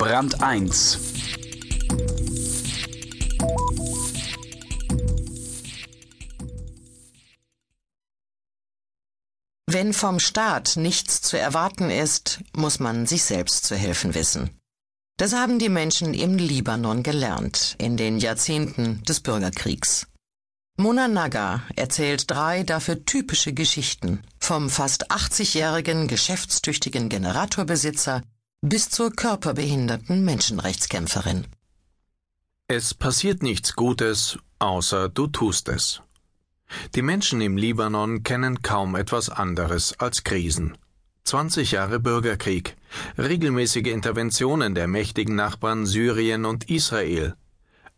Brand 1 Wenn vom Staat nichts zu erwarten ist, muss man sich selbst zu helfen wissen. Das haben die Menschen im Libanon gelernt in den Jahrzehnten des Bürgerkriegs. Mona Naga erzählt drei dafür typische Geschichten, vom fast 80-jährigen geschäftstüchtigen Generatorbesitzer bis zur körperbehinderten Menschenrechtskämpferin. Es passiert nichts Gutes, außer du tust es. Die Menschen im Libanon kennen kaum etwas anderes als Krisen. 20 Jahre Bürgerkrieg, regelmäßige Interventionen der mächtigen Nachbarn Syrien und Israel,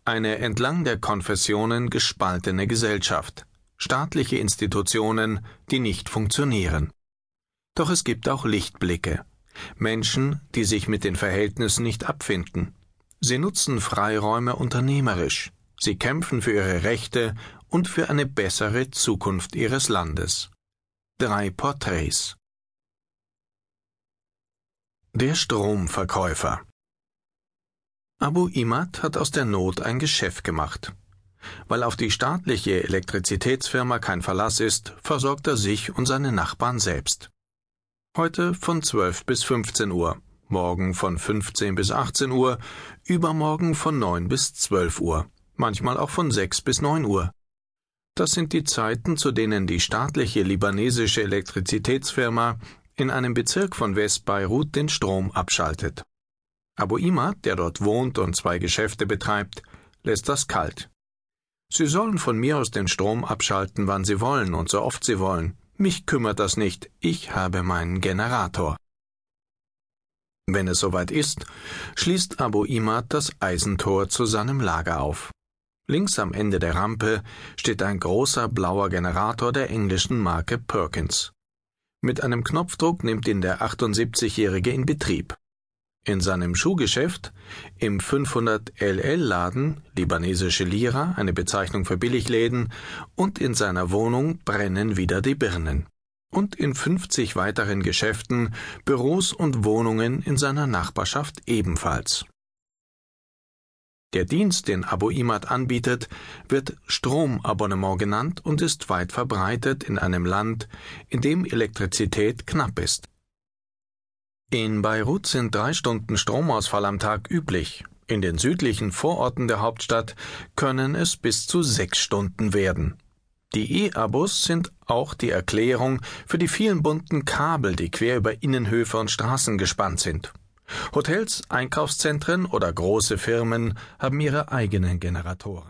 eine entlang der Konfessionen gespaltene Gesellschaft, staatliche Institutionen, die nicht funktionieren. Doch es gibt auch Lichtblicke. Menschen, die sich mit den Verhältnissen nicht abfinden. Sie nutzen Freiräume unternehmerisch. Sie kämpfen für ihre Rechte und für eine bessere Zukunft ihres Landes. Drei Porträts. Der Stromverkäufer. Abu Imad hat aus der Not ein Geschäft gemacht. Weil auf die staatliche Elektrizitätsfirma kein Verlass ist, versorgt er sich und seine Nachbarn selbst. Heute von 12 bis 15 Uhr, morgen von 15 bis 18 Uhr, übermorgen von 9 bis 12 Uhr, manchmal auch von 6 bis 9 Uhr. Das sind die Zeiten, zu denen die staatliche libanesische Elektrizitätsfirma in einem Bezirk von West-Beirut den Strom abschaltet. Abu Imad, der dort wohnt und zwei Geschäfte betreibt, lässt das kalt. Sie sollen von mir aus den Strom abschalten, wann sie wollen und so oft sie wollen. Mich kümmert das nicht, ich habe meinen Generator. Wenn es soweit ist, schließt Abu Imad das Eisentor zu seinem Lager auf. Links am Ende der Rampe steht ein großer blauer Generator der englischen Marke Perkins. Mit einem Knopfdruck nimmt ihn der 78-Jährige in Betrieb. In seinem Schuhgeschäft, im 500 LL Laden, libanesische Lira, eine Bezeichnung für Billigläden, und in seiner Wohnung brennen wieder die Birnen. Und in 50 weiteren Geschäften, Büros und Wohnungen in seiner Nachbarschaft ebenfalls. Der Dienst, den Abu Imad anbietet, wird Stromabonnement genannt und ist weit verbreitet in einem Land, in dem Elektrizität knapp ist. In Beirut sind drei Stunden Stromausfall am Tag üblich. In den südlichen Vororten der Hauptstadt können es bis zu sechs Stunden werden. Die E-Abos sind auch die Erklärung für die vielen bunten Kabel, die quer über Innenhöfe und Straßen gespannt sind. Hotels, Einkaufszentren oder große Firmen haben ihre eigenen Generatoren.